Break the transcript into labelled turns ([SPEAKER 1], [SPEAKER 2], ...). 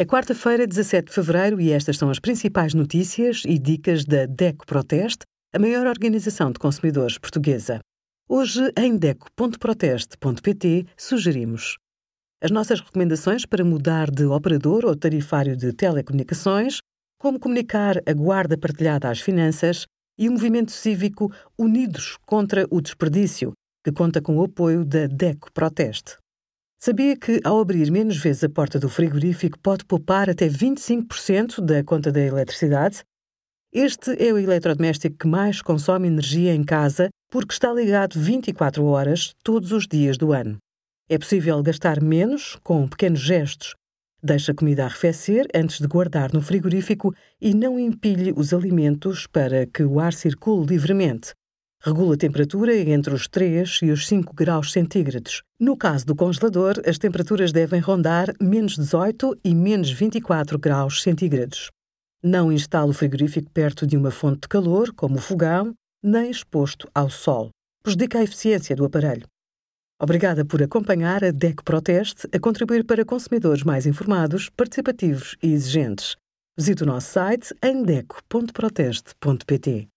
[SPEAKER 1] É quarta-feira, 17 de fevereiro, e estas são as principais notícias e dicas da DECO Proteste, a maior organização de consumidores portuguesa. Hoje, em DECO.proteste.pt, sugerimos as nossas recomendações para mudar de operador ou tarifário de telecomunicações, como comunicar a guarda partilhada às finanças e o movimento cívico Unidos contra o Desperdício, que conta com o apoio da DECO Proteste. Sabia que, ao abrir menos vezes a porta do frigorífico, pode poupar até 25% da conta da eletricidade? Este é o eletrodoméstico que mais consome energia em casa porque está ligado 24 horas todos os dias do ano. É possível gastar menos com pequenos gestos. Deixe a comida arrefecer antes de guardar no frigorífico e não empilhe os alimentos para que o ar circule livremente. Regula a temperatura entre os 3 e os 5 graus centígrados. No caso do congelador, as temperaturas devem rondar menos 18 e menos 24 graus centígrados. Não instale o frigorífico perto de uma fonte de calor, como o fogão, nem exposto ao sol. Prejudica a eficiência do aparelho. Obrigada por acompanhar a DEC Proteste a contribuir para consumidores mais informados, participativos e exigentes. Visite o nosso site em deco.proteste.pt.